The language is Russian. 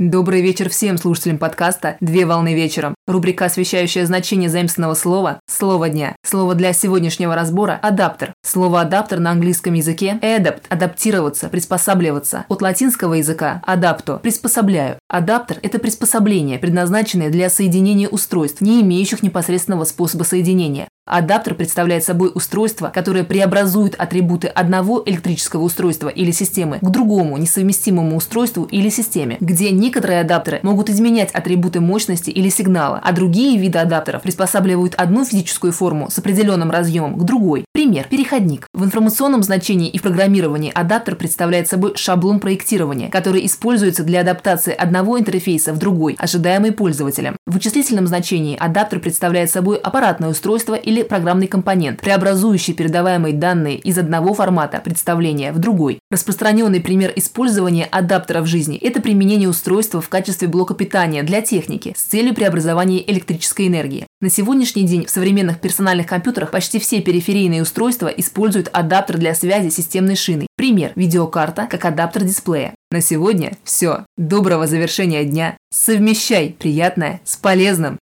Добрый вечер всем слушателям подкаста «Две волны вечером». Рубрика, освещающая значение заимственного слова «Слово дня». Слово для сегодняшнего разбора – «адаптер». Слово «адаптер» на английском языке – «adapt» – «адаптироваться», «приспосабливаться». От латинского языка «adapto» – «приспособляю». Адаптер – это приспособление, предназначенное для соединения устройств, не имеющих непосредственного способа соединения. Адаптер представляет собой устройство, которое преобразует атрибуты одного электрического устройства или системы к другому несовместимому устройству или системе, где некоторые адаптеры могут изменять атрибуты мощности или сигнала, а другие виды адаптеров приспосабливают одну физическую форму с определенным разъемом к другой. Пример – переходник. В информационном значении и в программировании адаптер представляет собой шаблон проектирования, который используется для адаптации одного интерфейса в другой, ожидаемый пользователем. В вычислительном значении адаптер представляет собой аппаратное устройство или или программный компонент, преобразующий передаваемые данные из одного формата представления в другой. Распространенный пример использования адаптера в жизни – это применение устройства в качестве блока питания для техники с целью преобразования электрической энергии. На сегодняшний день в современных персональных компьютерах почти все периферийные устройства используют адаптер для связи с системной шиной. Пример – видеокарта как адаптер дисплея. На сегодня все. Доброго завершения дня. Совмещай приятное с полезным.